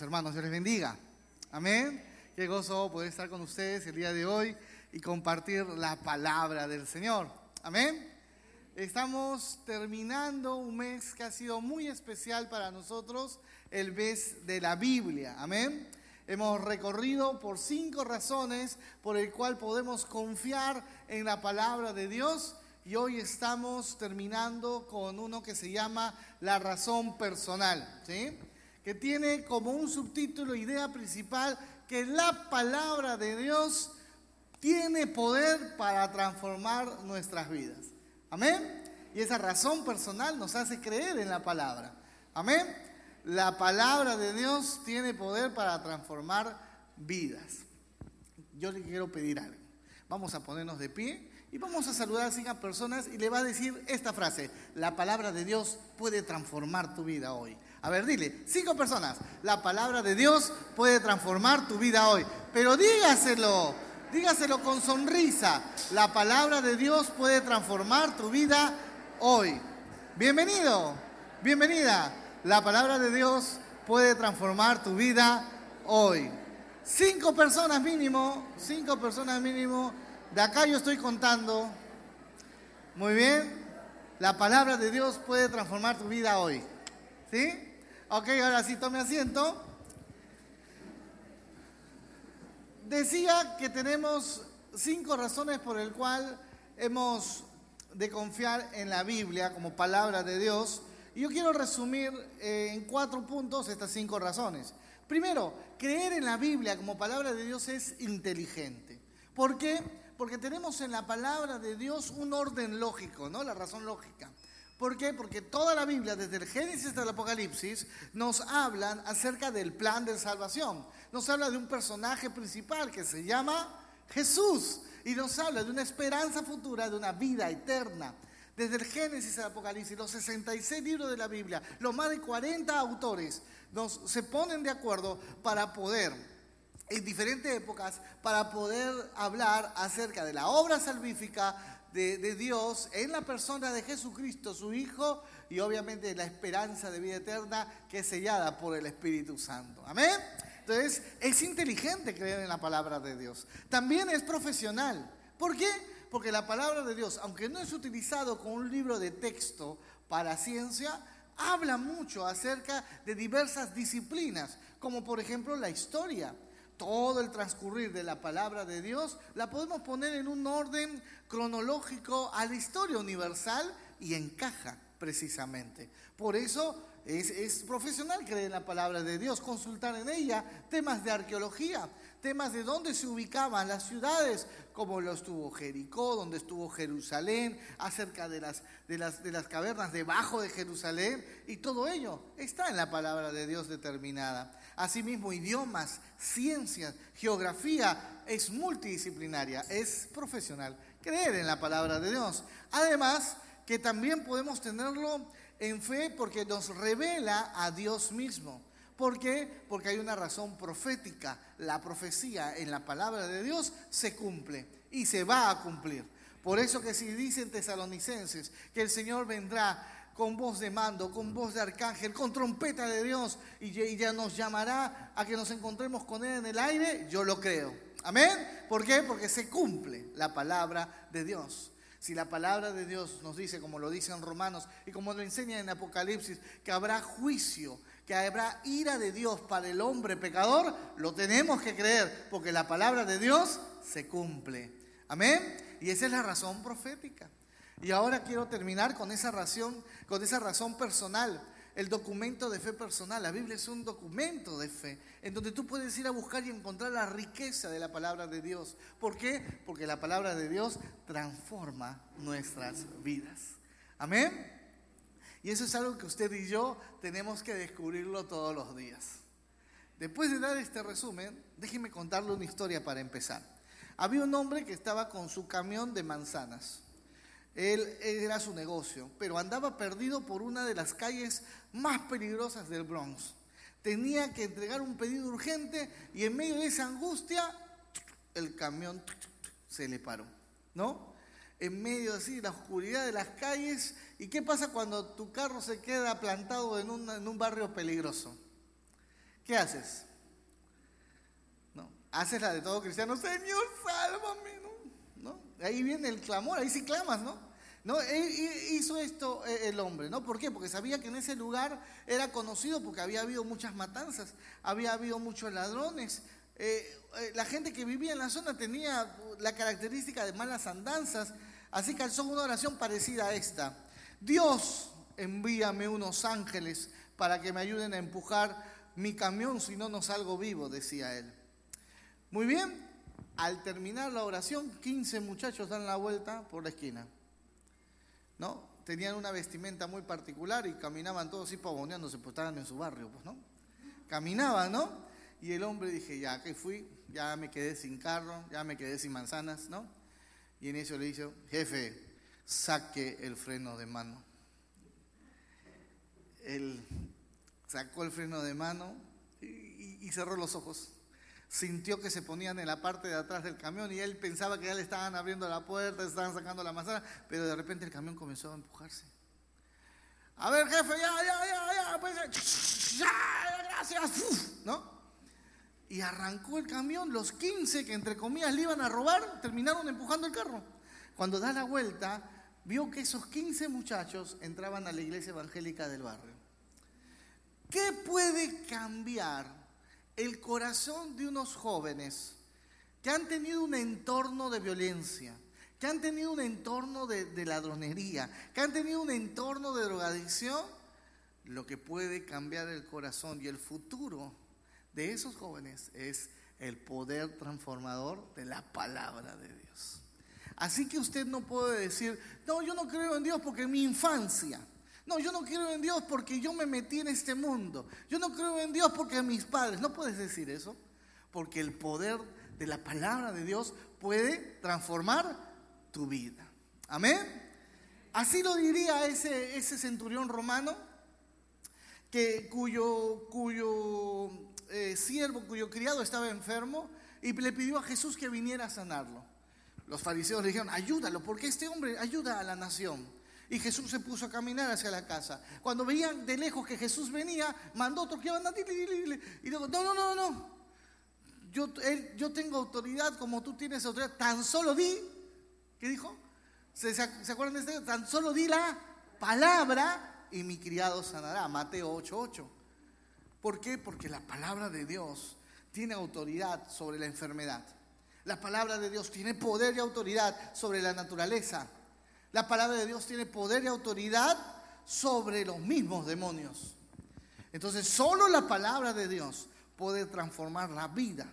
Hermanos, Dios les bendiga. Amén. Qué gozo poder estar con ustedes el día de hoy y compartir la palabra del Señor. Amén. Estamos terminando un mes que ha sido muy especial para nosotros, el mes de la Biblia. Amén. Hemos recorrido por cinco razones por el cual podemos confiar en la palabra de Dios y hoy estamos terminando con uno que se llama la razón personal, ¿sí? Que tiene como un subtítulo, idea principal, que la palabra de Dios tiene poder para transformar nuestras vidas. Amén. Y esa razón personal nos hace creer en la palabra. Amén. La palabra de Dios tiene poder para transformar vidas. Yo le quiero pedir algo. Vamos a ponernos de pie y vamos a saludar a cinco personas y le va a decir esta frase. La palabra de Dios puede transformar tu vida hoy. A ver, dile, cinco personas. La palabra de Dios puede transformar tu vida hoy. Pero dígaselo, dígaselo con sonrisa. La palabra de Dios puede transformar tu vida hoy. Bienvenido, bienvenida. La palabra de Dios puede transformar tu vida hoy. Cinco personas mínimo, cinco personas mínimo. De acá yo estoy contando. Muy bien. La palabra de Dios puede transformar tu vida hoy. ¿Sí? Ok, ahora sí tome asiento. Decía que tenemos cinco razones por el cual hemos de confiar en la Biblia como palabra de Dios. Y yo quiero resumir eh, en cuatro puntos estas cinco razones. Primero, creer en la Biblia como palabra de Dios es inteligente. ¿Por qué? Porque tenemos en la palabra de Dios un orden lógico, ¿no? La razón lógica. ¿Por qué? Porque toda la Biblia, desde el Génesis hasta el Apocalipsis, nos hablan acerca del plan de salvación. Nos habla de un personaje principal que se llama Jesús y nos habla de una esperanza futura, de una vida eterna. Desde el Génesis al Apocalipsis, los 66 libros de la Biblia, los más de 40 autores se ponen de acuerdo para poder, en diferentes épocas, para poder hablar acerca de la obra salvífica, de, Dios en la persona de Jesucristo, su Hijo, y obviamente la esperanza de vida eterna que es sellada por el Espíritu Santo. Amén. Entonces, es inteligente creer en la palabra de Dios. También es profesional. ¿Por qué? Porque la palabra de Dios, aunque no es utilizado como un libro de texto para ciencia, habla mucho acerca de diversas disciplinas, como por ejemplo la historia todo el transcurrir de la palabra de Dios, la podemos poner en un orden cronológico a la historia universal y encaja precisamente. Por eso es, profesional creer en la palabra de Dios, consultar en ella temas de arqueología, temas de dónde se ubicaban las ciudades, como lo estuvo Jericó, donde estuvo Jerusalén, acerca de las, de, las, de las cavernas debajo de Jerusalén, y todo ello está en la palabra de Dios determinada. Asimismo, idiomas, ciencias, geografía es multidisciplinaria, es profesional. Creer en la palabra de Dios. Además, que también podemos tenerlo en fe porque nos revela a Dios mismo. ¿Por qué? Porque hay una razón profética. La profecía en la palabra de Dios se cumple y se va a cumplir. Por eso que si dicen tesalonicenses que el Señor vendrá con voz de mando, con voz de arcángel, con trompeta de Dios, y ya nos llamará a que nos encontremos con Él en el aire, yo lo creo. Amén. ¿Por qué? Porque se cumple la palabra de Dios. Si la palabra de Dios nos dice, como lo dice en Romanos y como lo enseña en Apocalipsis, que habrá juicio, que habrá ira de Dios para el hombre pecador, lo tenemos que creer, porque la palabra de Dios se cumple. Amén. Y esa es la razón profética. Y ahora quiero terminar con esa razón, con esa razón personal, el documento de fe personal. La Biblia es un documento de fe, en donde tú puedes ir a buscar y encontrar la riqueza de la palabra de Dios. ¿Por qué? Porque la palabra de Dios transforma nuestras vidas. Amén. Y eso es algo que usted y yo tenemos que descubrirlo todos los días. Después de dar este resumen, déjeme contarle una historia para empezar. Había un hombre que estaba con su camión de manzanas. Él era su negocio, pero andaba perdido por una de las calles más peligrosas del Bronx. Tenía que entregar un pedido urgente y en medio de esa angustia el camión se le paró, ¿no? En medio así la oscuridad de las calles. ¿Y qué pasa cuando tu carro se queda plantado en un, en un barrio peligroso? ¿qué haces? ¿No? Haces la de todo cristiano, Señor, sálvame. Ahí viene el clamor, ahí sí clamas, ¿no? ¿No? Hizo esto eh, el hombre, ¿no? ¿Por qué? Porque sabía que en ese lugar era conocido porque había habido muchas matanzas, había habido muchos ladrones, eh, eh, la gente que vivía en la zona tenía la característica de malas andanzas, así que alzó una oración parecida a esta. Dios, envíame unos ángeles para que me ayuden a empujar mi camión, si no, no salgo vivo, decía él. Muy bien, al terminar la oración, 15 muchachos dan la vuelta por la esquina. ¿No? Tenían una vestimenta muy particular y caminaban todos así pavoneándose, pues estaban en su barrio, pues, ¿no? Caminaban, ¿no? Y el hombre dije, ya que fui, ya me quedé sin carro, ya me quedé sin manzanas, ¿no? Y en eso le dije, jefe, saque el freno de mano. Él sacó el freno de mano y, cerró los ojos. Sintió que se ponían en la parte de atrás del camión y él pensaba que ya le estaban abriendo la puerta, estaban sacando la manzana, pero de repente el camión comenzó a empujarse. A ver, jefe, ya, ya, ya, ya, pues, ya, gracias, ¿no? y arrancó el camión. Los 15 que entre comillas le iban a robar terminaron empujando el carro. Cuando da la vuelta, vio que esos 15 muchachos entraban a la iglesia evangélica del barrio. ¿Qué puede cambiar el corazón de unos jóvenes que han tenido un entorno de violencia, que han tenido un entorno de, ladronería, que han tenido un entorno de drogadicción? Lo que puede cambiar el corazón y el futuro de esos jóvenes es el poder transformador de la palabra de Dios. Así que usted no puede decir, no, yo no creo en Dios porque en mi infancia. No, yo no creo en Dios porque yo me metí en este mundo. Yo no creo en Dios porque mis padres. No puedes decir eso, porque el poder de la palabra de Dios puede transformar tu vida. Amén. Así lo diría ese, centurión romano que, cuyo, cuyo eh, siervo cuyo criado estaba enfermo y le pidió a Jesús que viniera a sanarlo. Los fariseos le dijeron, ayúdalo, porque este hombre ayuda a la nación. Y Jesús se puso a caminar hacia la casa. Cuando veían de lejos que Jesús venía, mandó otro que iban a y dijo, no, no, no, no. Yo, yo tengo autoridad como tú tienes autoridad. Tan solo di, ¿qué dijo? ¿Se, se acuerdan de este? Tan solo di la palabra y mi criado sanará. Mateo 8:8. ¿Por qué? Porque la palabra de Dios tiene autoridad sobre la enfermedad. La palabra de Dios tiene poder y autoridad sobre la naturaleza. La palabra de Dios tiene poder y autoridad sobre los mismos demonios. Entonces, solo la palabra de Dios puede transformar la vida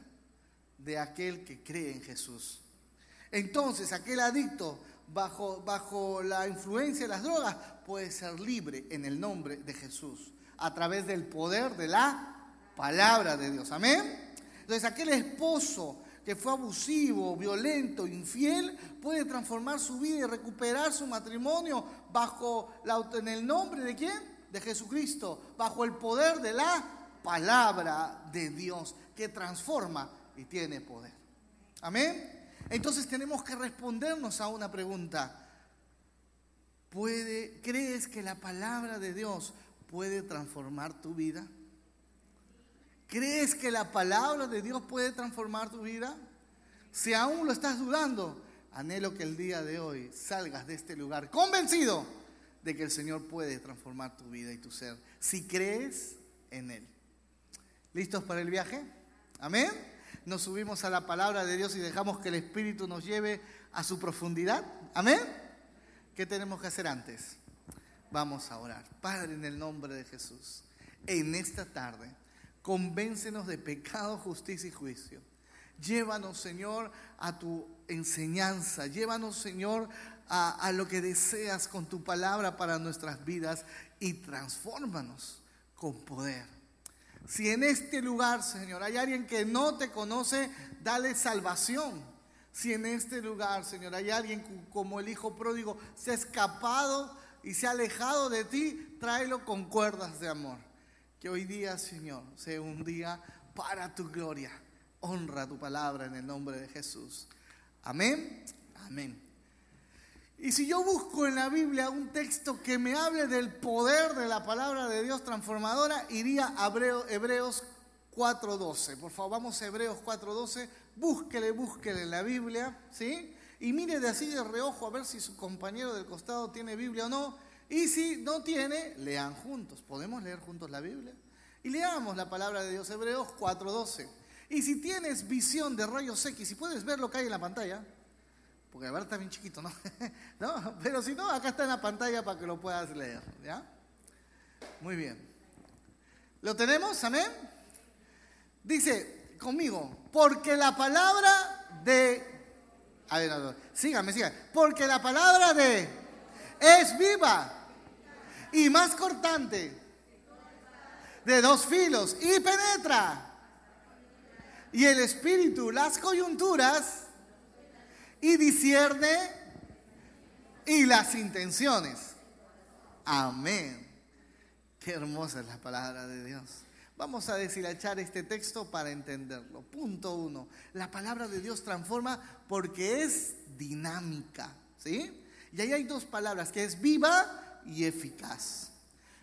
de aquel que cree en Jesús. Entonces, aquel adicto bajo, bajo la influencia de las drogas puede ser libre en el nombre de Jesús a través del poder de la palabra de Dios. Amén. Entonces aquel esposo que fue abusivo, violento, infiel, puede transformar su vida y recuperar su matrimonio bajo en el nombre de quién? De Jesucristo, bajo el poder de la palabra de Dios que transforma y tiene poder. Amén. Entonces tenemos que respondernos a una pregunta. ¿Puede, ¿Crees que la palabra de Dios puede transformar tu vida? ¿Crees que la palabra de Dios puede transformar tu vida? Si aún lo estás dudando, anhelo que el día de hoy salgas de este lugar convencido de que el Señor puede transformar tu vida y tu ser, si crees en Él. ¿Listos para el viaje? Amén. Nos subimos a la palabra de Dios y dejamos que el Espíritu nos lleve a su profundidad. Amén. ¿Qué tenemos que hacer antes? Vamos a orar. Padre, en el nombre de Jesús, en esta tarde, convéncenos de pecado, justicia y juicio. Llévanos, Señor, a tu enseñanza. Llévanos, Señor, a, lo que deseas con tu palabra para nuestras vidas y transfórmanos con poder. Si en este lugar, Señor, hay alguien que no te conoce, dale salvación. Si en este lugar, Señor, hay alguien como el Hijo pródigo se ha escapado y se ha alejado de ti, tráelo con cuerdas de amor. Que hoy día, Señor, sea un día para tu gloria. Honra tu palabra en el nombre de Jesús. Amén. Amén. Y si yo busco en la Biblia un texto que me hable del poder de la palabra de Dios transformadora, iría a Hebreos 4.12. Por favor, vamos a Hebreos 4.12. Búsquele, búsquele en la Biblia, ¿sí? Y mire de así de reojo a ver si su compañero del costado tiene Biblia o no. Y si no tiene, lean juntos. ¿Podemos leer juntos la Biblia? Y leamos la palabra de Dios, Hebreos 4.12. Y si tienes visión de rayos X, si puedes ver lo que hay en la pantalla, porque a ver está bien chiquito, ¿no? ¿no? Pero si no, acá está en la pantalla para que lo puedas leer, ¿ya? Muy bien. ¿Lo tenemos? Amén. Dice conmigo, porque la palabra de... A ver, a ver. Porque la palabra de es viva y más cortante de dos filos y penetra. Y el espíritu, las coyunturas y discierne y las intenciones. Amén. Qué hermosa es la palabra de Dios. Vamos a deshilachar este texto para entenderlo. Punto uno. La palabra de Dios transforma porque es dinámica. ¿Sí? Y ahí hay dos palabras, que es viva y eficaz.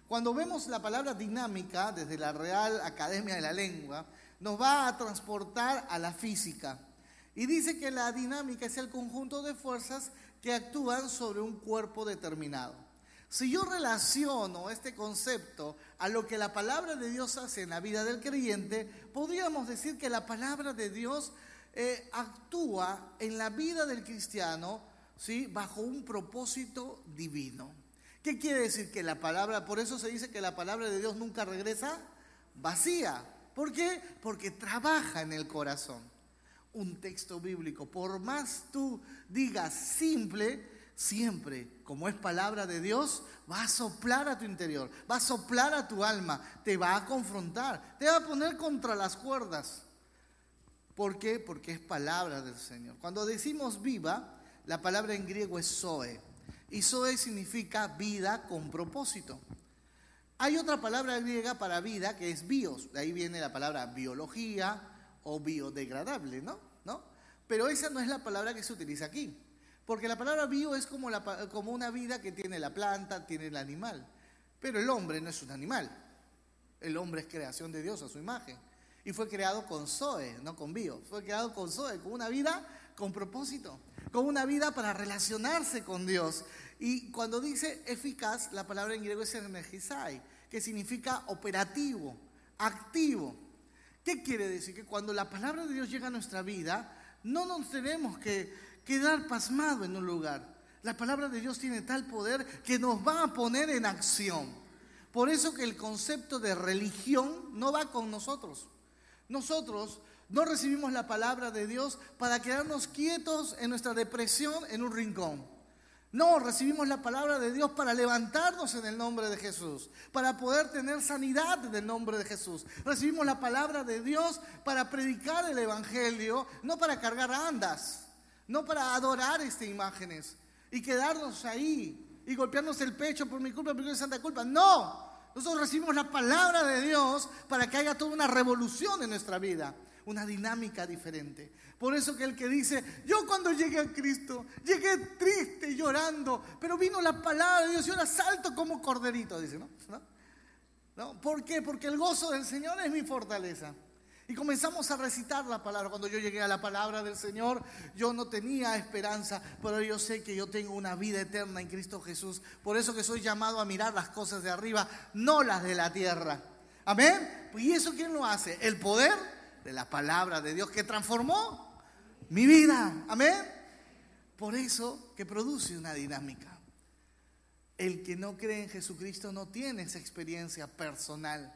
Cuando vemos la palabra dinámica desde la Real Academia de la Lengua, nos va a transportar a la física. Y dice que la dinámica es el conjunto de fuerzas que actúan sobre un cuerpo determinado. Si yo relaciono este concepto a lo que la palabra de Dios hace en la vida del creyente, podríamos decir que la palabra de Dios eh, actúa en la vida del cristiano ¿sí? bajo un propósito divino. ¿Qué quiere decir? Que la palabra, por eso se dice que la palabra de Dios nunca regresa vacía. ¿Por qué? Porque trabaja en el corazón. Un texto bíblico, por más tú digas simple, siempre, como es palabra de Dios, va a soplar a tu interior, va a soplar a tu alma, te va a confrontar, te va a poner contra las cuerdas. ¿Por qué? Porque es palabra del Señor. Cuando decimos viva, la palabra en griego es zoe. Y zoe significa vida con propósito. Hay otra palabra griega para vida que es bios. De ahí viene la palabra biología o biodegradable, ¿no? ¿no? Pero esa no es la palabra que se utiliza aquí. Porque la palabra bio es como, como una vida que tiene la planta, tiene el animal. Pero el hombre no es un animal. El hombre es creación de Dios a su imagen. Y fue creado con Zoe, no con bio. Fue creado con Zoe, con una vida con propósito con una vida para relacionarse con Dios. Y cuando dice eficaz, la palabra en griego es energizai, que significa operativo, activo. ¿Qué quiere decir? Que cuando la palabra de Dios llega a nuestra vida, no nos tenemos que quedar pasmado en un lugar. La palabra de Dios tiene tal poder que nos va a poner en acción. Por eso que el concepto de religión no va con nosotros. Nosotros no recibimos la palabra de Dios para quedarnos quietos en nuestra depresión en un rincón. No, recibimos la palabra de Dios para levantarnos en el nombre de Jesús, para poder tener sanidad en el nombre de Jesús. Recibimos la palabra de Dios para predicar el Evangelio, no para cargar andas, no para adorar estas imágenes y quedarnos ahí y golpearnos el pecho por mi culpa, por mi santa culpa. No, nosotros recibimos la palabra de Dios para que haya toda una revolución en nuestra vida una dinámica diferente. Por eso que el que dice, yo cuando llegué a Cristo, llegué triste, llorando, pero vino la palabra de Dios y ahora salto como corderito, dice, ¿no? ¿No? ¿Por qué? Porque el gozo del Señor es mi fortaleza. Y comenzamos a recitar la palabra. Cuando yo llegué a la palabra del Señor, yo no tenía esperanza, pero yo sé que yo tengo una vida eterna en Cristo Jesús. Por eso que soy llamado a mirar las cosas de arriba, no las de la tierra. Amén. ¿Y eso quién lo hace? El poder de la palabra de Dios que transformó mi vida. Amén. Por eso que produce una dinámica. El que no cree en Jesucristo no tiene esa experiencia personal.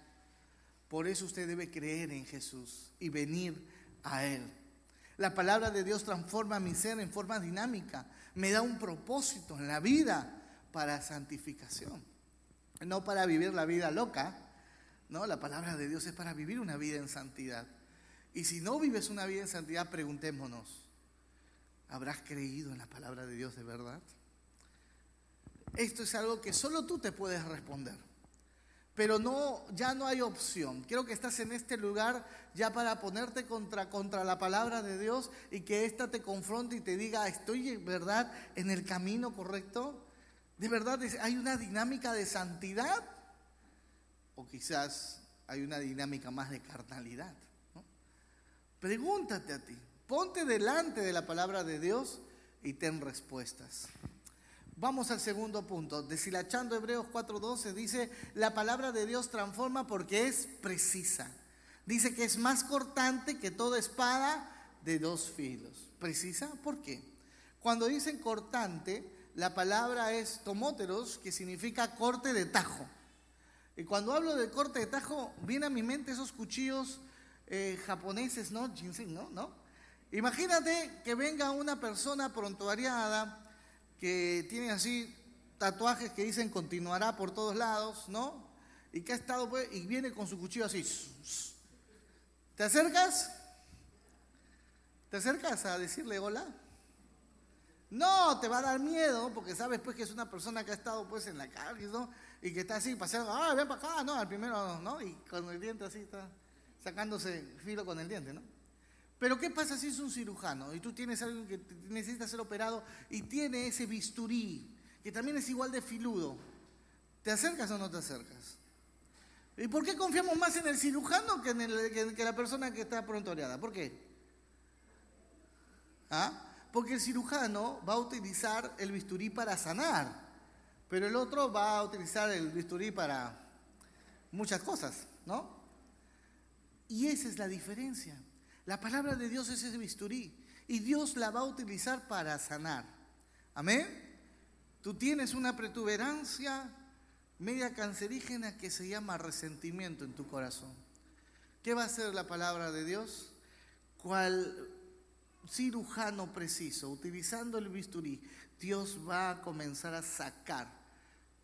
Por eso usted debe creer en Jesús y venir a Él. La palabra de Dios transforma mi ser en forma dinámica. Me da un propósito en la vida para santificación. No para vivir la vida loca. No, la palabra de Dios es para vivir una vida en santidad. Y si no vives una vida en santidad, preguntémonos, ¿habrás creído en la palabra de Dios de verdad? Esto es algo que solo tú te puedes responder. Pero no, ya no hay opción. Quiero que estás en este lugar ya para ponerte contra, contra la palabra de Dios y que ésta te confronte y te diga, ¿estoy en verdad en el camino correcto? ¿De verdad hay una dinámica de santidad? O quizás hay una dinámica más de carnalidad. Pregúntate a ti, ponte delante de la palabra de Dios y ten respuestas. Vamos al segundo punto. Deshilachando Hebreos 4:12 dice, la palabra de Dios transforma porque es precisa. Dice que es más cortante que toda espada de dos filos. ¿Precisa? ¿Por qué? Cuando dicen cortante, la palabra es tomóteros, que significa corte de tajo. Y cuando hablo de corte de tajo, viene a mi mente esos cuchillos eh, japoneses, ¿no? Ginseng, ¿no? ¿no? Imagínate que venga una persona prontuariada que tiene así tatuajes que dicen continuará por todos lados, ¿no? Y que ha estado, pues, y viene con su cuchillo así. ¿Te acercas? ¿Te acercas a decirle hola? No, te va a dar miedo porque sabes pues que es una persona que ha estado pues en la calle, ¿no? Y que está así paseando, ah, ven para acá, no, al primero, ¿no? Y con el diente así está sacándose filo con el diente, ¿no? Pero ¿qué pasa si es un cirujano y tú tienes alguien que necesita ser operado y tiene ese bisturí que también es igual de filudo? ¿Te acercas o no te acercas? ¿Y por qué confiamos más en el cirujano que en, el, que, la persona que está prontoreada? ¿Por qué? ¿Ah? Porque el cirujano va a utilizar el bisturí para sanar, pero el otro va a utilizar el bisturí para muchas cosas, ¿no? Y esa es la diferencia. La palabra de Dios es ese bisturí y Dios la va a utilizar para sanar. Amén. Tú tienes una protuberancia media cancerígena que se llama resentimiento en tu corazón. ¿Qué va a hacer la palabra de Dios? Cual cirujano preciso, utilizando el bisturí, Dios va a comenzar a sacar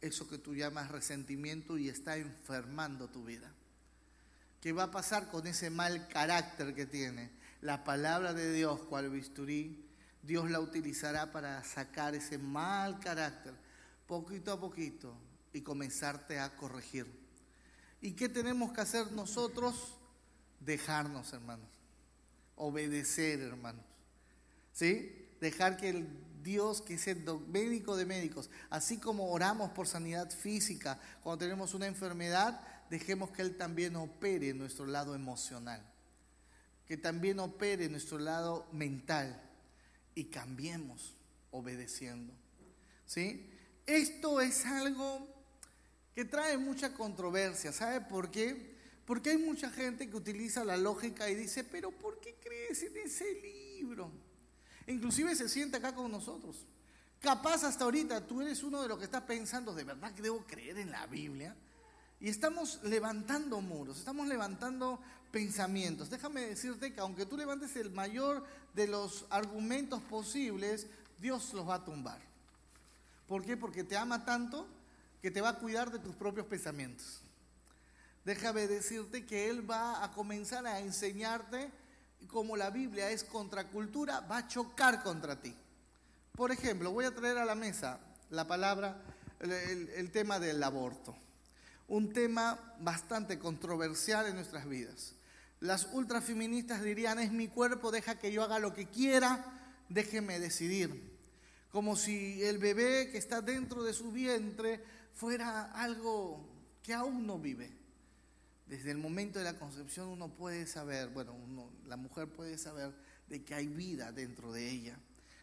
eso que tú llamas resentimiento y está enfermando tu vida. ¿Qué va a pasar con ese mal carácter que tiene? La palabra de Dios, cual bisturí, Dios la utilizará para sacar ese mal carácter poquito a poquito y comenzarte a corregir. ¿Y qué tenemos que hacer nosotros? Dejarnos, hermanos. Obedecer, hermanos. ¿Sí? Dejar que el Dios, que es el médico de médicos, así como oramos por sanidad física, cuando tenemos una enfermedad, dejemos que Él también opere en nuestro lado emocional, que también opere en nuestro lado mental y cambiemos obedeciendo. ¿Sí? Esto es algo que trae mucha controversia. ¿Sabe por qué? Porque hay mucha gente que utiliza la lógica y dice, pero ¿por qué crees en ese libro? Inclusive se siente acá con nosotros. Capaz hasta ahorita tú eres uno de los que está pensando, ¿de verdad que debo creer en la Biblia? Y estamos levantando muros, estamos levantando pensamientos. Déjame decirte que aunque tú levantes el mayor de los argumentos posibles, Dios los va a tumbar. ¿Por qué? Porque te ama tanto que te va a cuidar de tus propios pensamientos. Déjame decirte que Él va a comenzar a enseñarte como la Biblia es contracultura, va a chocar contra ti. Por ejemplo, voy a traer a la mesa la palabra, el, tema del aborto. Un tema bastante controversial en nuestras vidas. Las ultrafeministas dirían, es mi cuerpo, deja que yo haga lo que quiera, déjeme decidir. Como si el bebé que está dentro de su vientre fuera algo que aún no vive. Desde el momento de la concepción uno puede saber, bueno, la mujer puede saber de que hay vida dentro de ella,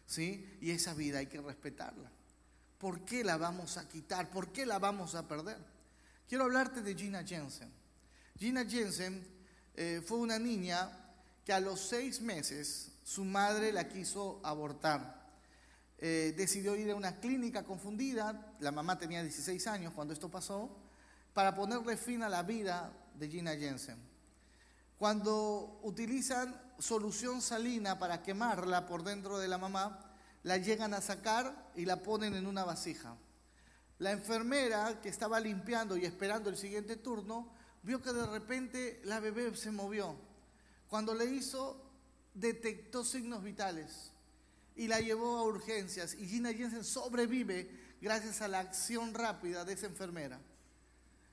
¿sí? Y esa vida hay que respetarla. ¿Por qué la vamos a quitar? ¿Por qué la vamos a perder? Quiero hablarte de Gina Jensen. Gina Jensen eh, fue una niña que a los seis meses su madre la quiso abortar. Eh, decidió ir a una clínica confundida, la mamá tenía 16 años cuando esto pasó, para ponerle fin a la vida de Gina Jensen. Cuando utilizan solución salina para quemarla por dentro de la mamá, la llegan a sacar y la ponen en una vasija. La enfermera que estaba limpiando y esperando el siguiente turno, vio que de repente la bebé se movió. Cuando le hizo, detectó signos vitales y la llevó a urgencias. Y Gina Jensen sobrevive gracias a la acción rápida de esa enfermera.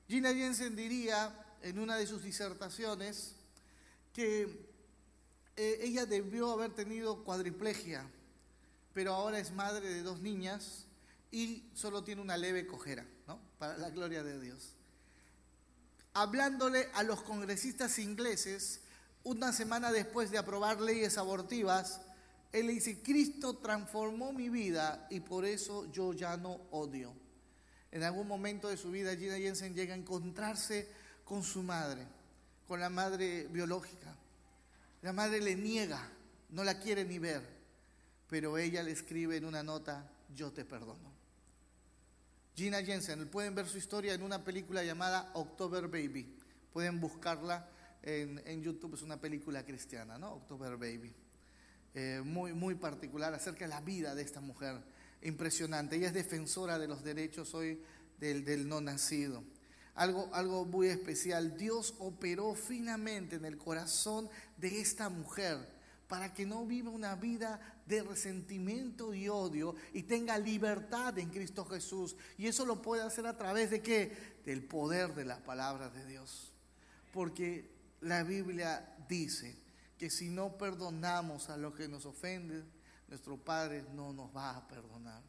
Gina Jensen diría en una de sus disertaciones que eh, ella debió haber tenido cuadriplegia, pero ahora es madre de dos niñas y solo tiene una leve cojera, ¿no? Para la gloria de Dios. hablándole a los congresistas ingleses una semana después de aprobar leyes abortivas, él le dice, Cristo transformó mi vida y por eso yo ya no odio. En algún momento de su vida Gina Jensen llega a encontrarse con su madre, con la madre biológica. La madre le niega, no la quiere ni ver, pero ella le escribe en una nota, yo te perdono. Gina Jensen, pueden ver su historia en una película llamada October Baby. Pueden buscarla en, YouTube, es una película cristiana, ¿no? October Baby. Eh, muy, muy particular acerca de la vida de esta mujer. Impresionante. Ella es defensora de los derechos hoy del, del no nacido. Algo, algo muy especial. Dios operó finamente en el corazón de esta mujer para que no viva una vida de resentimiento y odio y tenga libertad en Cristo Jesús. Y eso lo puede hacer a través de qué? Del poder de la palabra de Dios. Porque la Biblia dice que si no perdonamos a los que nos ofenden, nuestro Padre no nos va a perdonar.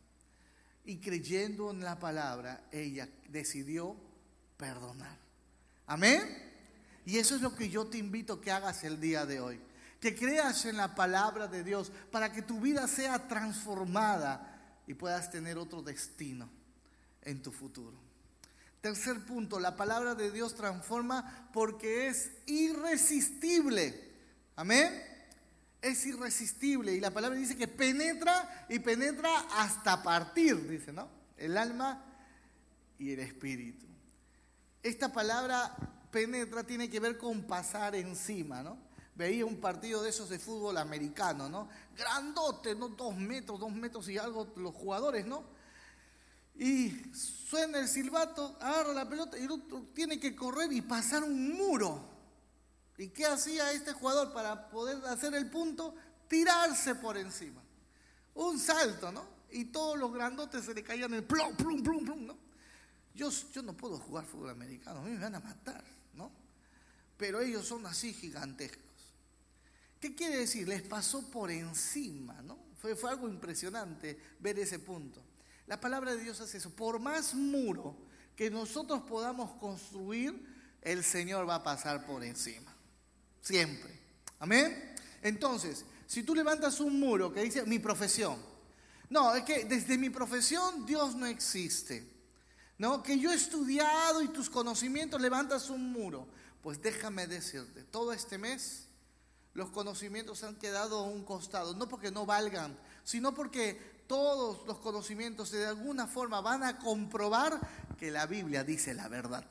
Y creyendo en la palabra, ella decidió perdonar. Amén. Y eso es lo que yo te invito a que hagas el día de hoy. Que creas en la palabra de Dios para que tu vida sea transformada y puedas tener otro destino en tu futuro. Tercer punto, la palabra de Dios transforma porque es irresistible. Amén. Es irresistible y la palabra dice que penetra y penetra hasta partir, dice, ¿no? El alma y el espíritu. Esta palabra penetra tiene que ver con pasar encima, ¿no? Veía un partido de esos de fútbol americano, ¿no? Grandote, ¿no? Dos metros, dos metros y algo los jugadores, ¿no? y suena el silbato, agarra la pelota y el otro tiene que correr y pasar un muro. ¿Y qué hacía este jugador para poder hacer el punto? Tirarse por encima. Un salto, ¿no? Y todos los grandotes se le caían el plum, plum, plum, plum, ¿no? Yo, yo no puedo jugar fútbol americano, a mí me van a matar, ¿no? Pero ellos son así gigantescos. ¿Qué quiere decir? Les pasó por encima, ¿no? Fue, fue algo impresionante ver ese punto. La palabra de Dios hace eso. Por más muro que nosotros podamos construir, el Señor va a pasar por encima. Siempre. Amén. Entonces, si tú levantas un muro que dice mi profesión, no, es que desde mi profesión Dios no existe. No, que yo he estudiado y tus conocimientos levantas un muro. Pues déjame decirte, todo este mes los conocimientos han quedado a un costado, no porque no valgan, sino porque todos los conocimientos de alguna forma van a comprobar que la Biblia dice la verdad.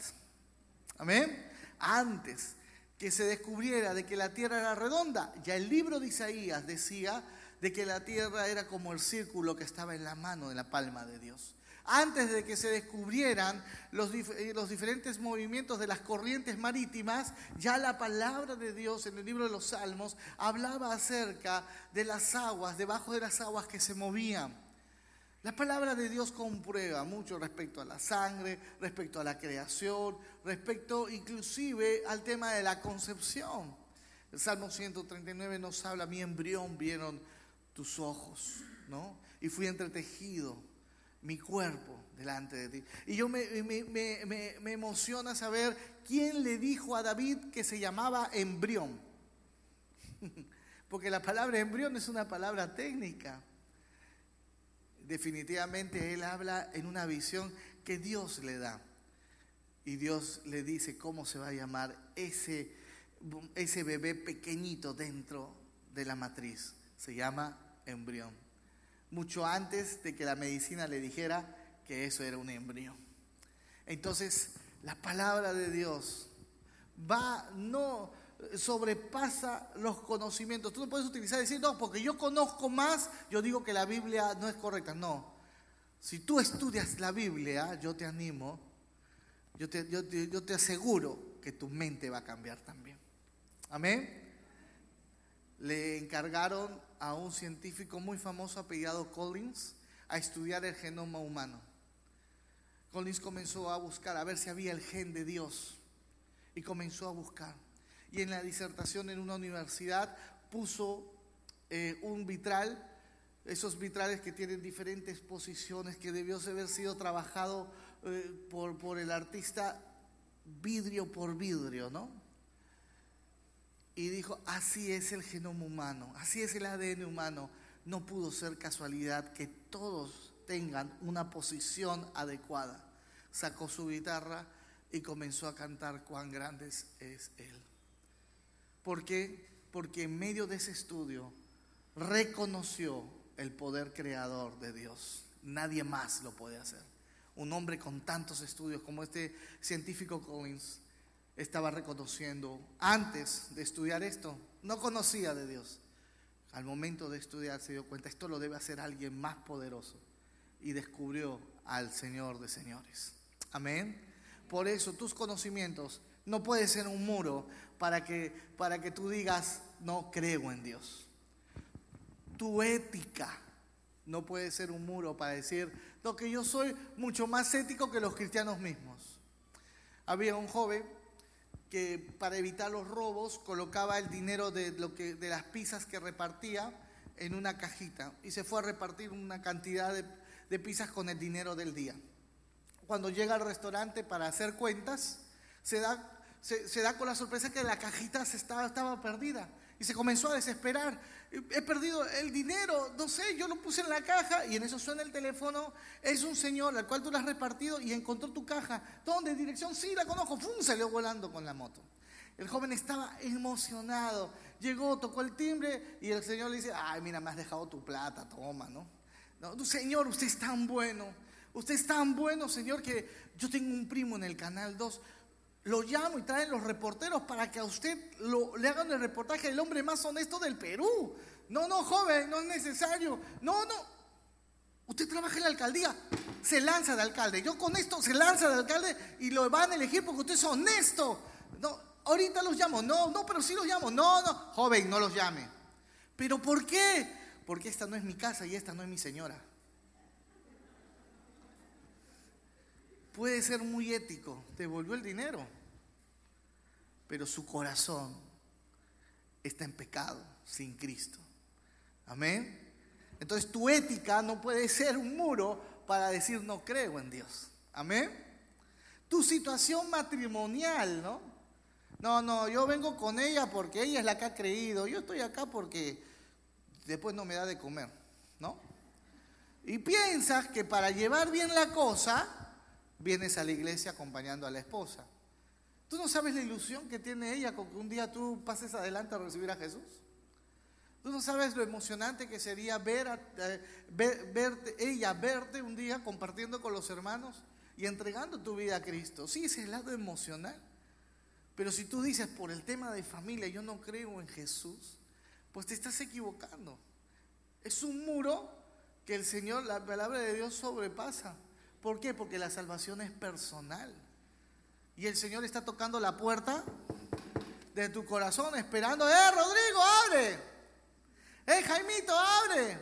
Amén. Antes que se descubriera de que la tierra era redonda, ya el libro de Isaías decía de que la tierra era como el círculo que estaba en la mano de la palma de Dios antes de que se descubrieran los, eh, los, diferentes movimientos de las corrientes marítimas, ya la palabra de Dios en el libro de los Salmos hablaba acerca de las aguas, debajo de las aguas que se movían. La palabra de Dios comprueba mucho respecto a la sangre, respecto a la creación, respecto inclusive al tema de la concepción. El Salmo 139 nos habla, mi embrión vieron tus ojos, ¿no? Y fui entretejido mi cuerpo delante de ti. Y yo me, me, emociona saber quién le dijo a David que se llamaba embrión. Porque la palabra embrión es una palabra técnica. Definitivamente él habla en una visión que Dios le da. Y Dios le dice cómo se va a llamar ese, ese bebé pequeñito dentro de la matriz. Se llama embrión mucho antes de que la medicina le dijera que eso era un embrión. Entonces, la palabra de Dios va, no sobrepasa los conocimientos. Tú no puedes utilizar y decir, no, porque yo conozco más, yo digo que la Biblia no es correcta. No. Si tú estudias la Biblia, yo te animo, yo te, yo yo te aseguro que tu mente va a cambiar también. Amén. Le encargaron a un científico muy famoso apellidado Collins a estudiar el genoma humano. Collins comenzó a buscar a ver si había el gen de Dios y comenzó a buscar. Y en la disertación en una universidad puso eh, un vitral, esos vitrales que tienen diferentes posiciones, que debió haber sido trabajado eh, por, por el artista vidrio por vidrio, ¿no? Y dijo, así es el genoma humano, así es el ADN humano. No pudo ser casualidad que todos tengan una posición adecuada. Sacó su guitarra y comenzó a cantar cuán grande es Él. ¿Por qué? Porque en medio de ese estudio reconoció el poder creador de Dios. Nadie más lo puede hacer. Un hombre con tantos estudios como este científico Collins estaba reconociendo antes de estudiar esto, no conocía de Dios. Al momento de estudiar se dio cuenta, esto lo debe hacer alguien más poderoso. Y descubrió al Señor de señores. Amén. Por eso tus conocimientos no pueden ser un muro para que, para que tú digas, no creo en Dios. Tu ética no puede ser un muro para decir, no, que yo soy mucho más ético que los cristianos mismos. Había un joven que para evitar los robos colocaba el dinero de, lo que, de las pizzas que repartía en una cajita y se fue a repartir una cantidad de, de pizzas con el dinero del día. Cuando llega al restaurante para hacer cuentas, se da, se, da con la sorpresa que la cajita se estaba, estaba perdida y se comenzó a desesperar. He perdido el dinero, no sé, yo lo puse en la caja y en eso suena el teléfono. Es un señor al cual tú le has repartido y encontró tu caja. ¿Dónde? Dirección, sí, la conozco. ¡Fum! Salió volando con la moto. El joven estaba emocionado. Llegó, tocó el timbre y el señor le dice, ay, mira, me has dejado tu plata, toma, ¿no? no señor, usted es tan bueno. Usted es tan bueno, señor, que yo tengo un primo en el Canal 2 lo llamo y traen los reporteros para que a usted le hagan el reportaje del hombre más honesto del Perú. No, no, joven, no es necesario. No, no. Usted trabaja en la alcaldía, se lanza de alcalde. Yo con esto se lanza de alcalde y lo van a elegir porque usted es honesto. No, ahorita los llamo. No, no, pero sí los llamo. No, no, joven, no los llame. ¿Pero por qué? Porque esta no es mi casa y esta no es mi señora. Puede ser muy ético, te devolvió el dinero, pero su corazón está en pecado sin Cristo. Amén. Entonces tu ética no puede ser un muro para decir no creo en Dios. Amén. Tu situación matrimonial, ¿no? No, no, yo vengo con ella porque ella es la que ha creído. Yo estoy acá porque después no me da de comer, ¿no? Y piensas que para llevar bien la cosa, vienes a la iglesia acompañando a la esposa. ¿Tú no sabes la ilusión que tiene ella con que un día tú pases adelante a recibir a Jesús? ¿Tú no sabes lo emocionante que sería ver, eh, verte, ella verte un día compartiendo con los hermanos y entregando tu vida a Cristo? Sí, ese es el lado emocional. Pero si tú dices por el tema de familia, yo no creo en Jesús, pues te estás equivocando. Es un muro que el Señor, la palabra de Dios sobrepasa. ¿Por qué? Porque la salvación es personal. Y el Señor está tocando la puerta de tu corazón esperando, ¡eh, Rodrigo, abre! ¡eh, Jaimito, abre!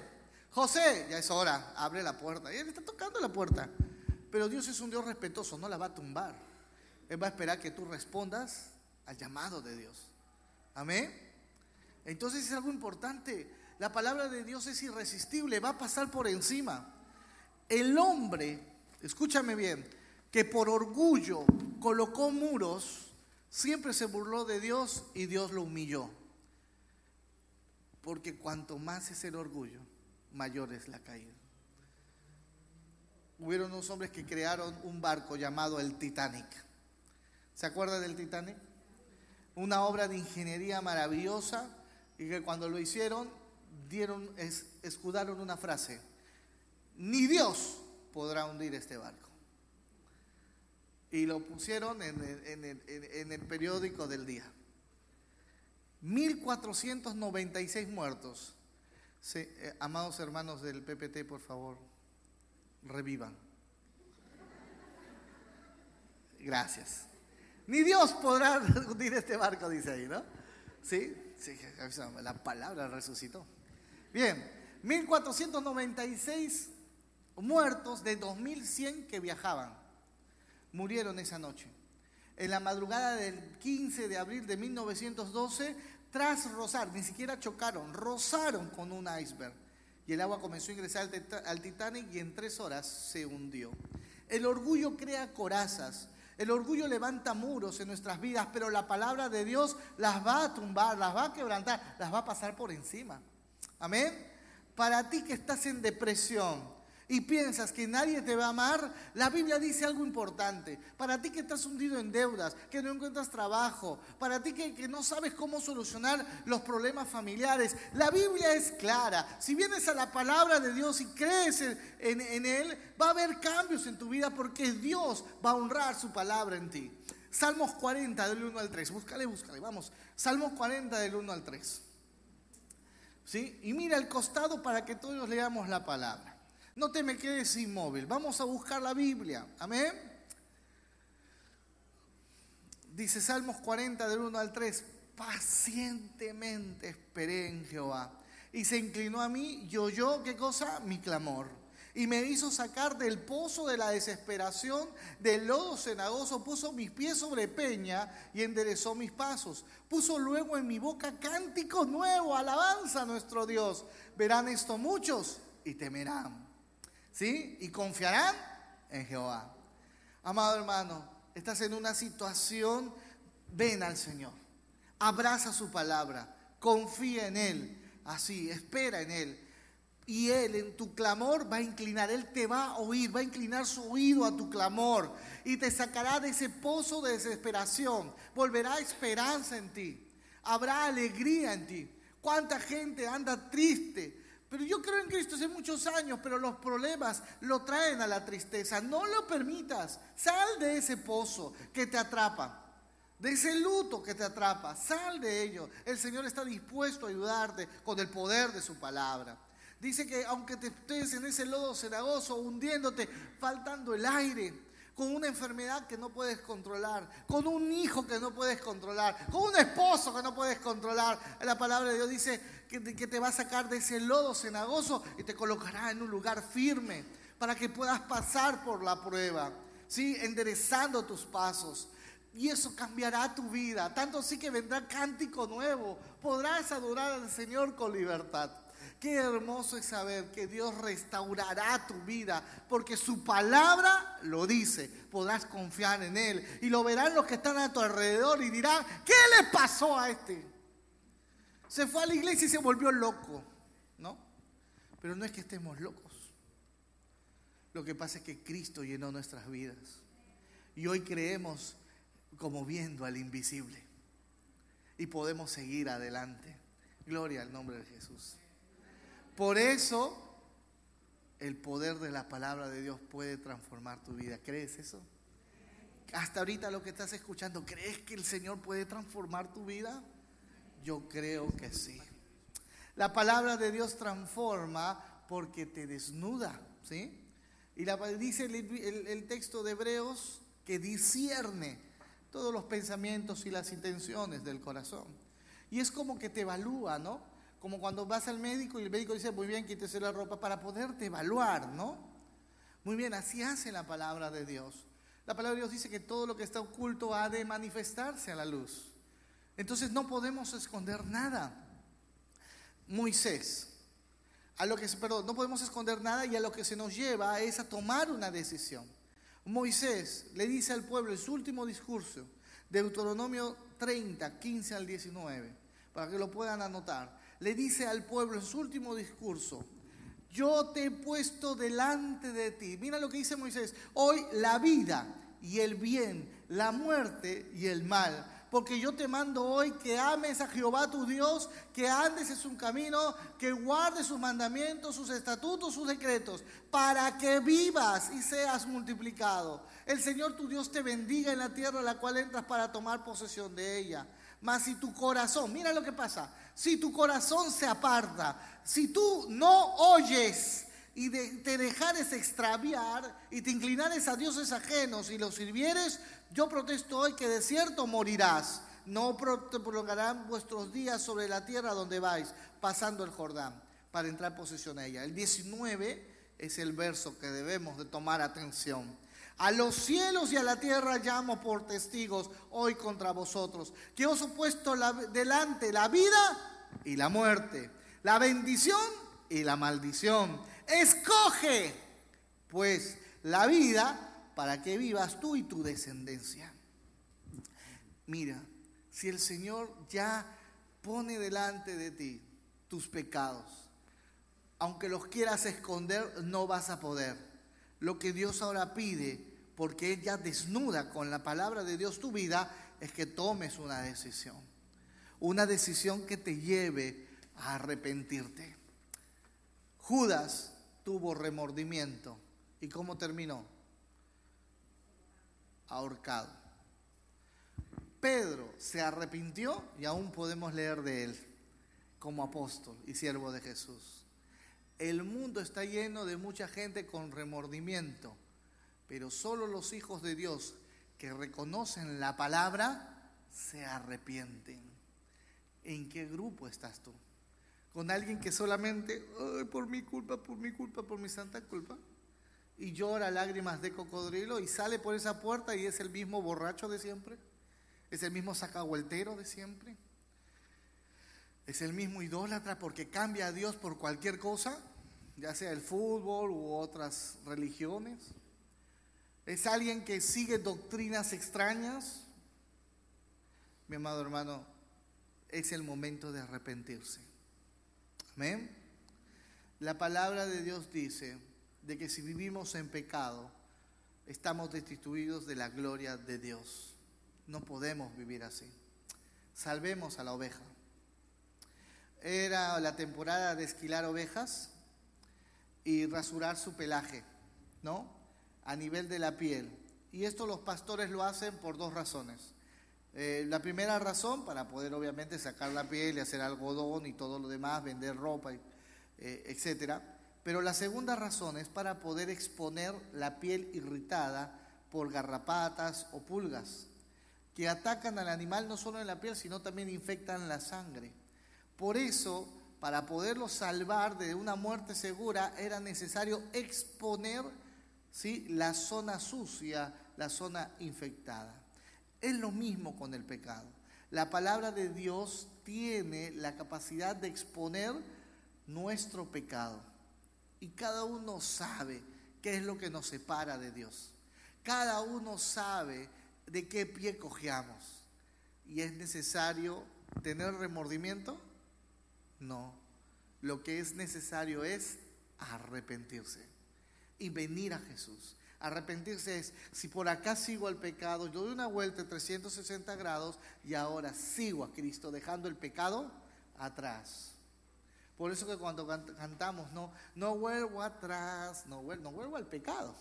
José, ya es hora, abre la puerta. Y Él está tocando la puerta. Pero Dios es un Dios respetuoso, no la va a tumbar. Él va a esperar que tú respondas al llamado de Dios. Amén. Entonces es algo importante. La palabra de Dios es irresistible, va a pasar por encima. El hombre escúchame bien, que por orgullo colocó muros, siempre se burló de Dios y Dios lo humilló. Porque cuanto más es el orgullo, mayor es la caída. Hubieron unos hombres que crearon un barco llamado el Titanic. ¿Se acuerda del Titanic? Una obra de ingeniería maravillosa y que cuando lo hicieron dieron, escudaron una frase. Ni Dios podrá hundir este barco. Y lo pusieron en el, periódico del día. 1496 muertos. Eh, amados hermanos del PPT, por favor, revivan. Gracias. Ni Dios podrá hundir este barco, dice ahí, ¿no? Sí, sí la palabra resucitó. Bien, 1496 muertos de 2100 que viajaban. Murieron esa noche. En la madrugada del 15 de abril de 1912, tras rozar, ni siquiera chocaron, rozaron con un iceberg. Y el agua comenzó a ingresar al Titanic y en tres horas se hundió. El orgullo crea corazas. El orgullo levanta muros en nuestras vidas, pero la palabra de Dios las va a tumbar, las va a quebrantar, las va a pasar por encima. Amén. Para ti que estás en depresión, y piensas que nadie te va a amar, la Biblia dice algo importante. Para ti que estás hundido en deudas, que no encuentras trabajo, para ti que, no sabes cómo solucionar los problemas familiares, la Biblia es clara. Si vienes a la palabra de Dios y crees en, en Él, va a haber cambios en tu vida porque Dios va a honrar su palabra en ti. Salmos 40 del 1 al 3. Búscale, búscale. Vamos. Salmos 40 del 1 al 3. ¿Sí? Y mira al costado para que todos leamos la palabra. No te me quedes inmóvil. Vamos a buscar la Biblia. Amén. Dice Salmos 40 del 1 al 3. Pacientemente esperé en Jehová. Y se inclinó a mí y oyó, ¿qué cosa? Mi clamor. Y me hizo sacar del pozo de la desesperación, del lodo cenagoso, puso mis pies sobre peña y enderezó mis pasos. Puso luego en mi boca cántico nuevo, alabanza a nuestro Dios. Verán esto muchos y temerán. ¿Sí? Y confiarán en Jehová. Amado hermano, estás en una situación, ven al Señor, abraza su palabra, confía en Él, así, espera en Él. Y Él en tu clamor va a inclinar, Él te va a oír, va a inclinar su oído a tu clamor y te sacará de ese pozo de desesperación, volverá esperanza en ti, habrá alegría en ti. ¿Cuánta gente anda triste? Pero yo creo en Cristo hace muchos años, pero los problemas lo traen a la tristeza. No lo permitas. Sal de ese pozo que te atrapa, de ese luto que te atrapa. Sal de ello. El Señor está dispuesto a ayudarte con el poder de su palabra. Dice que aunque te estés en ese lodo cenagoso, hundiéndote, faltando el aire, con una enfermedad que no puedes controlar, con un hijo que no puedes controlar, con un esposo que no puedes controlar. La palabra de Dios dice que, te va a sacar de ese lodo cenagoso y te colocará en un lugar firme para que puedas pasar por la prueba, ¿sí? enderezando tus pasos. Y eso cambiará tu vida, tanto así que vendrá cántico nuevo, podrás adorar al Señor con libertad. Qué hermoso es saber que Dios restaurará tu vida, porque su palabra lo dice. Podrás confiar en Él. Y lo verán los que están a tu alrededor y dirán, ¿qué le pasó a este? Se fue a la iglesia y se volvió loco, ¿no? Pero no es que estemos locos. Lo que pasa es que Cristo llenó nuestras vidas. Y hoy creemos como viendo al invisible. Y podemos seguir adelante. Gloria al nombre de Jesús. Por eso el poder de la palabra de Dios puede transformar tu vida. ¿Crees eso? Hasta ahorita lo que estás escuchando, ¿crees que el Señor puede transformar tu vida? Yo creo que sí. La palabra de Dios transforma porque te desnuda, ¿sí? Y la, dice el, texto de Hebreos que discierne todos los pensamientos y las intenciones del corazón. Y es como que te evalúa, ¿no? Como cuando vas al médico y el médico dice, muy bien, quítese la ropa para poderte evaluar, ¿no? Muy bien, así hace la palabra de Dios. La palabra de Dios dice que todo lo que está oculto ha de manifestarse a la luz. Entonces no podemos esconder nada. Moisés, a lo que, perdón, no podemos esconder nada y a lo que se nos lleva es a tomar una decisión. Moisés le dice al pueblo en su último discurso, Deuteronomio 30, 15 al 19, para que lo puedan anotar le dice al pueblo en su último discurso, yo te he puesto delante de ti. Mira lo que dice Moisés, hoy la vida y el bien, la muerte y el mal. Porque yo te mando hoy que ames a Jehová tu Dios, que andes en su camino, que guardes sus mandamientos, sus estatutos, sus decretos, para que vivas y seas multiplicado. El Señor tu Dios te bendiga en la tierra a la cual entras para tomar posesión de ella. Mas si tu corazón, mira lo que pasa, si tu corazón se aparta, si tú no oyes y te dejares extraviar y te inclinares a dioses ajenos y los sirvieres, yo protesto hoy que de cierto morirás. No prolongarán vuestros días sobre la tierra donde vais, pasando el Jordán, para entrar en posesión de ella. El 19 es el verso que debemos de tomar atención. A los cielos y a la tierra llamo por testigos hoy contra vosotros, que os he puesto delante la vida y la muerte, la bendición y la maldición. Escoge pues la vida para que vivas tú y tu descendencia. Mira, si el Señor ya pone delante de ti tus pecados, aunque los quieras esconder, no vas a poder. Lo que Dios ahora pide, porque ella desnuda con la palabra de Dios tu vida, es que tomes una decisión. Una decisión que te lleve a arrepentirte. Judas tuvo remordimiento. ¿Y cómo terminó? Ahorcado. Pedro se arrepintió y aún podemos leer de él como apóstol y siervo de Jesús. El mundo está lleno de mucha gente con remordimiento, pero solo los hijos de Dios que reconocen la palabra se arrepienten. ¿En qué grupo estás tú? ¿Con alguien que solamente, por mi culpa, por mi culpa, por mi santa culpa? Y llora lágrimas de cocodrilo y sale por esa puerta y es el mismo borracho de siempre. Es el mismo sacahueltero de siempre. Es el mismo idólatra porque cambia a Dios por cualquier cosa, ya sea el fútbol u otras religiones. Es alguien que sigue doctrinas extrañas. Mi amado hermano, es el momento de arrepentirse. Amén. La palabra de Dios dice de que si vivimos en pecado, estamos destituidos de la gloria de Dios. No podemos vivir así. Salvemos a la oveja. Era la temporada de esquilar ovejas y rasurar su pelaje, ¿no? A nivel de la piel. Y esto los pastores lo hacen por dos razones. Eh, la primera razón, para poder obviamente sacar la piel y hacer algodón y todo lo demás, vender ropa, eh, etc. Pero la segunda razón es para poder exponer la piel irritada por garrapatas o pulgas que atacan al animal no solo en la piel, sino también infectan la sangre. Por eso, para poderlo salvar de una muerte segura, era necesario exponer ¿sí? la zona sucia, la zona infectada. Es lo mismo con el pecado. La palabra de Dios tiene la capacidad de exponer nuestro pecado. Y cada uno sabe qué es lo que nos separa de Dios. Cada uno sabe de qué pie cojeamos. ¿Y es necesario tener remordimiento? No. Lo que es necesario es arrepentirse y venir a Jesús. Arrepentirse es, si por acá sigo al pecado, yo doy una vuelta de 360 grados y ahora sigo a Cristo, dejando el pecado atrás. Por eso que cuando cantamos, no, no vuelvo atrás, no vuelvo, no vuelvo al pecado.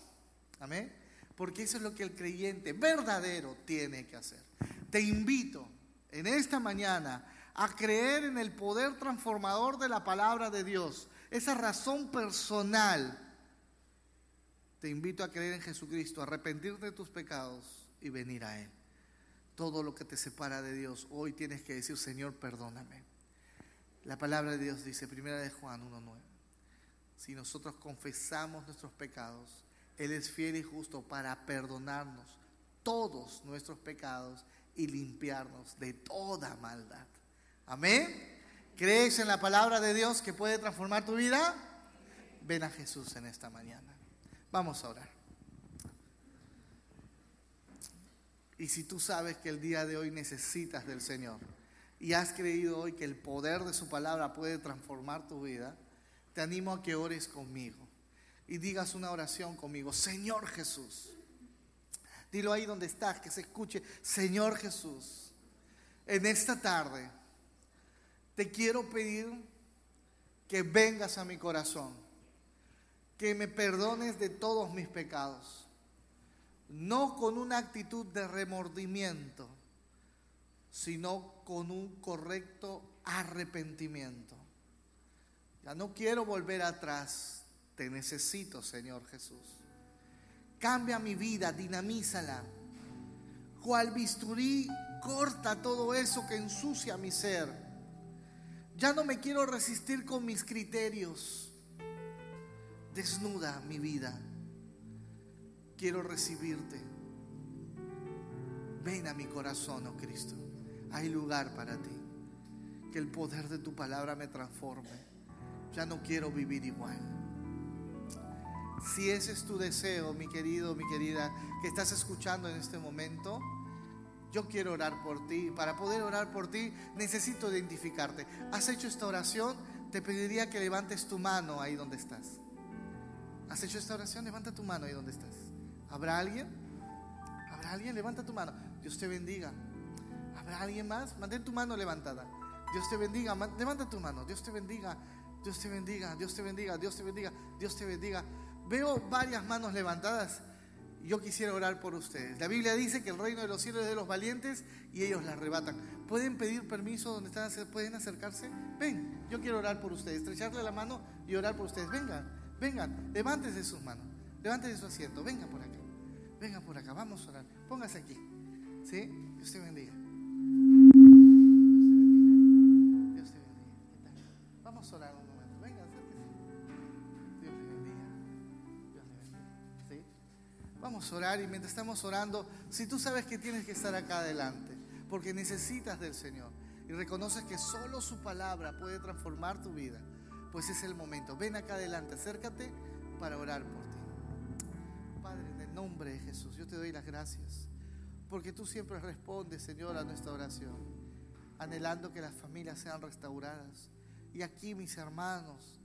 Amén porque eso es lo que el creyente verdadero tiene que hacer. Te invito en esta mañana a creer en el poder transformador de la palabra de Dios, esa razón personal. Te invito a creer en Jesucristo, arrepentirte de tus pecados y venir a Él. Todo lo que te separa de Dios, hoy tienes que decir, Señor, perdóname. La palabra de Dios dice, primera de Juan 1.9, si nosotros confesamos nuestros pecados, él es fiel y justo para perdonarnos todos nuestros pecados y limpiarnos de toda maldad. Amén. ¿Crees en la palabra de Dios que puede transformar tu vida? Ven a Jesús en esta mañana. Vamos a orar. Y si tú sabes que el día de hoy necesitas del Señor y has creído hoy que el poder de su palabra puede transformar tu vida, te animo a que ores conmigo y digas una oración conmigo. Señor Jesús. Dilo ahí donde estás, que se escuche. Señor Jesús, en esta tarde te quiero pedir que vengas a mi corazón, que me perdones de todos mis pecados, no con una actitud de remordimiento, sino con un correcto arrepentimiento. Ya no quiero volver atrás te necesito, Señor Jesús. Cambia mi vida, dinamízala. Cual bisturí, corta todo eso que ensucia mi ser. Ya no me quiero resistir con mis criterios. Desnuda mi vida. Quiero recibirte. Ven a mi corazón, oh Cristo. Hay lugar para ti. Que el poder de tu palabra me transforme. Ya no quiero vivir igual. Si ese es tu deseo, mi querido, mi querida, que estás escuchando en este momento, yo quiero orar por ti. Para poder orar por ti necesito identificarte. ¿Has hecho esta oración? Te pediría que levantes tu mano ahí donde estás. ¿Has hecho esta oración? Levanta tu mano ahí donde estás. ¿Habrá alguien? ¿Habrá alguien? Levanta tu mano. Dios te bendiga. ¿Habrá alguien más? Mantén tu mano levantada. Dios te bendiga. Levanta tu mano. Dios te bendiga. Dios te bendiga. Dios te bendiga. Dios te bendiga. Dios te bendiga. Veo varias manos levantadas. Yo quisiera orar por ustedes. La Biblia dice que el reino de los cielos es de los valientes y ellos la arrebatan. ¿Pueden pedir permiso donde están? ¿Pueden acercarse? Ven, yo quiero orar por ustedes. Estrecharle la mano y orar por ustedes. Vengan, vengan, levántese sus manos. Levántese su asiento. Vengan por acá. Vengan por acá. Vamos a orar. Póngase aquí. ¿Sí? Dios te bendiga. Dios te bendiga. Vamos a orar un momento. Venga. Dios le bendiga. Dios le bendiga. Vamos a orar y mientras estamos orando, si tú sabes que tienes que estar acá adelante, porque necesitas del Señor y reconoces que solo su palabra puede transformar tu vida, pues es el momento. Ven acá adelante, acércate para orar por ti. Padre, en el nombre de Jesús, yo te doy las gracias porque tú siempre respondes, Señor, a nuestra oración, anhelando que las familias sean restauradas. Y aquí mis hermanos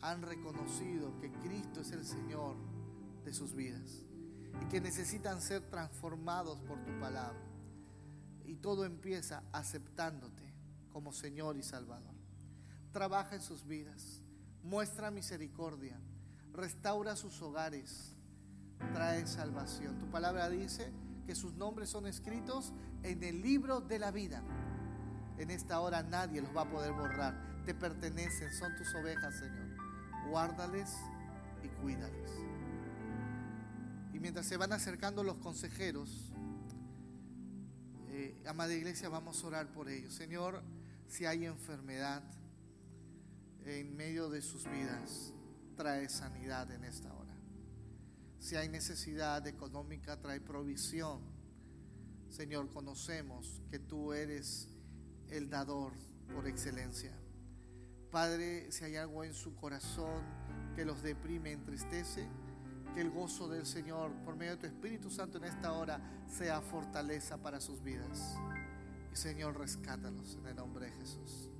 han reconocido que Cristo es el Señor de sus vidas y que necesitan ser transformados por tu palabra. Y todo empieza aceptándote como Señor y Salvador. Trabaja en sus vidas, muestra misericordia, restaura sus hogares, trae salvación. Tu palabra dice que sus nombres son escritos en el libro de la vida. En esta hora nadie los va a poder borrar. Te pertenecen, son tus ovejas, Señor. Guárdales y cuídales. Y mientras se van acercando los consejeros, eh, amada iglesia, vamos a orar por ellos. Señor, si hay enfermedad en medio de sus vidas, trae sanidad en esta hora. Si hay necesidad económica, trae provisión. Señor, conocemos que tú eres el dador por excelencia. Padre, si hay algo en su corazón que los deprime, entristece, que el gozo del Señor por medio de tu Espíritu Santo en esta hora sea fortaleza para sus vidas. Y Señor, rescátalos en el nombre de Jesús.